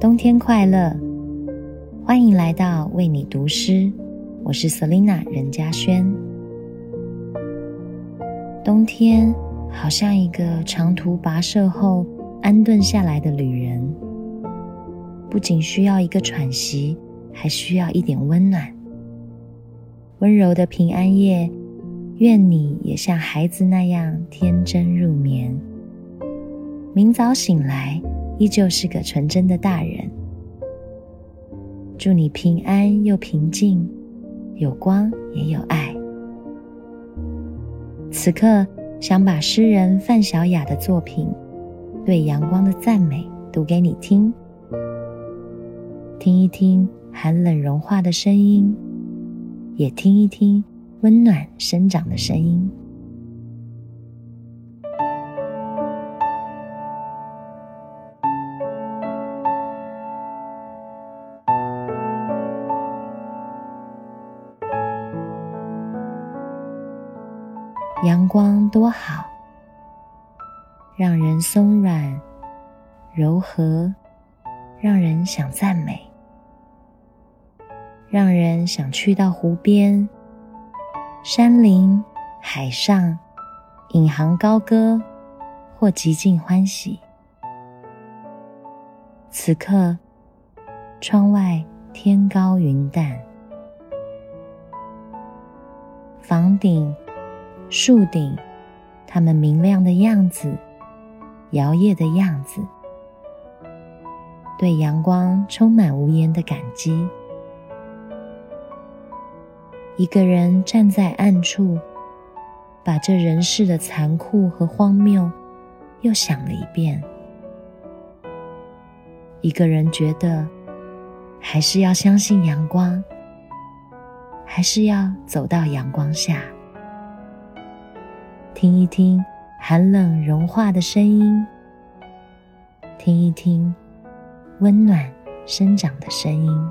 冬天快乐！欢迎来到为你读诗，我是 Selina 任嘉轩。冬天好像一个长途跋涉后安顿下来的旅人，不仅需要一个喘息，还需要一点温暖。温柔的平安夜，愿你也像孩子那样天真入眠。明早醒来。依旧是个纯真的大人。祝你平安又平静，有光也有爱。此刻，想把诗人范小雅的作品《对阳光的赞美》读给你听，听一听寒冷融化的声音，也听一听温暖生长的声音。阳光多好，让人松软、柔和，让人想赞美，让人想去到湖边、山林、海上，引吭高歌，或极尽欢喜。此刻，窗外天高云淡，房顶。树顶，它们明亮的样子，摇曳的样子，对阳光充满无言的感激。一个人站在暗处，把这人世的残酷和荒谬又想了一遍。一个人觉得，还是要相信阳光，还是要走到阳光下。听一听寒冷融化的声音，听一听温暖生长的声音。